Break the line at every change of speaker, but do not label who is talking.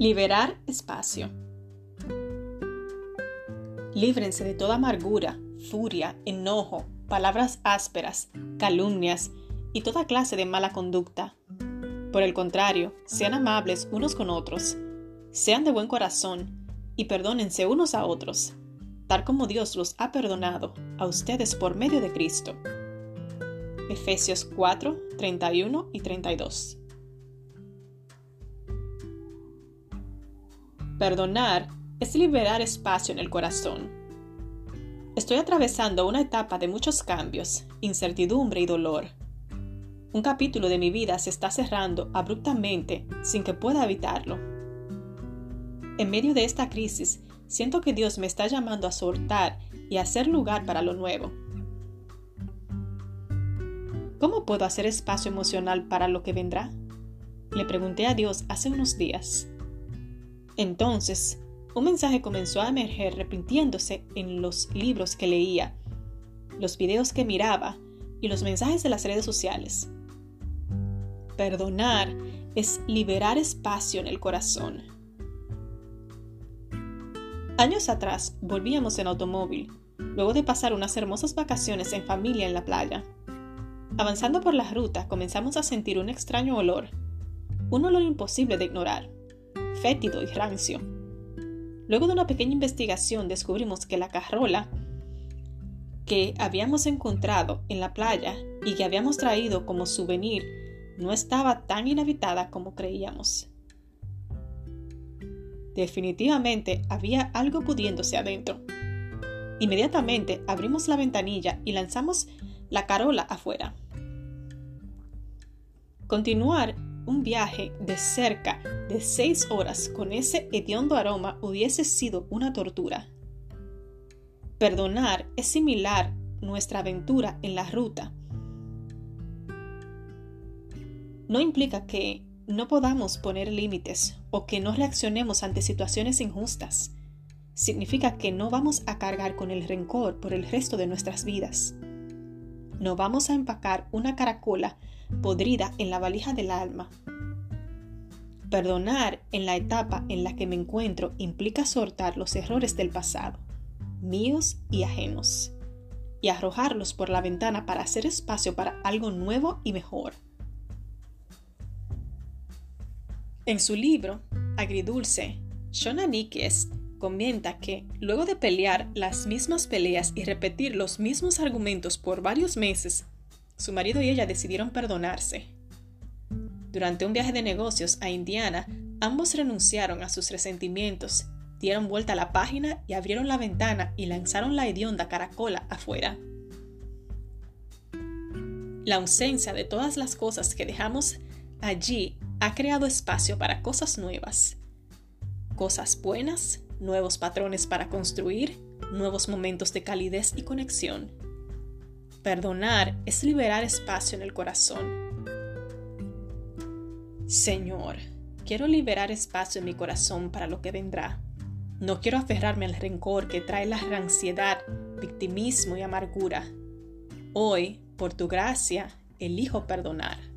Liberar espacio. Líbrense de toda amargura, furia, enojo, palabras ásperas, calumnias y toda clase de mala conducta. Por el contrario, sean amables unos con otros, sean de buen corazón y perdónense unos a otros, tal como Dios los ha perdonado a ustedes por medio de Cristo. Efesios 4, 31 y 32. Perdonar es liberar espacio en el corazón. Estoy atravesando una etapa de muchos cambios, incertidumbre y dolor. Un capítulo de mi vida se está cerrando abruptamente sin que pueda evitarlo. En medio de esta crisis, siento que Dios me está llamando a soltar y a hacer lugar para lo nuevo. ¿Cómo puedo hacer espacio emocional para lo que vendrá? Le pregunté a Dios hace unos días. Entonces, un mensaje comenzó a emerger repitiéndose en los libros que leía, los videos que miraba y los mensajes de las redes sociales. Perdonar es liberar espacio en el corazón. Años atrás volvíamos en automóvil, luego de pasar unas hermosas vacaciones en familia en la playa. Avanzando por la ruta comenzamos a sentir un extraño olor, un olor imposible de ignorar fétido y rancio. Luego de una pequeña investigación descubrimos que la carrola que habíamos encontrado en la playa y que habíamos traído como souvenir no estaba tan inhabitada como creíamos. Definitivamente había algo pudiéndose adentro. Inmediatamente abrimos la ventanilla y lanzamos la carola afuera. Continuar un viaje de cerca de seis horas con ese hediondo aroma hubiese sido una tortura. Perdonar es similar nuestra aventura en la ruta. No implica que no podamos poner límites o que no reaccionemos ante situaciones injustas. Significa que no vamos a cargar con el rencor por el resto de nuestras vidas. No vamos a empacar una caracola podrida en la valija del alma. Perdonar en la etapa en la que me encuentro implica soltar los errores del pasado, míos y ajenos, y arrojarlos por la ventana para hacer espacio para algo nuevo y mejor. En su libro, Agridulce, Shona Nikes comenta que, luego de pelear las mismas peleas y repetir los mismos argumentos por varios meses, su marido y ella decidieron perdonarse. Durante un viaje de negocios a Indiana, ambos renunciaron a sus resentimientos, dieron vuelta a la página y abrieron la ventana y lanzaron la hedionda caracola afuera. La ausencia de todas las cosas que dejamos allí ha creado espacio para cosas nuevas. Cosas buenas, nuevos patrones para construir, nuevos momentos de calidez y conexión. Perdonar es liberar espacio en el corazón. Señor, quiero liberar espacio en mi corazón para lo que vendrá. No quiero aferrarme al rencor que trae la ansiedad, victimismo y amargura. Hoy, por tu gracia, elijo perdonar.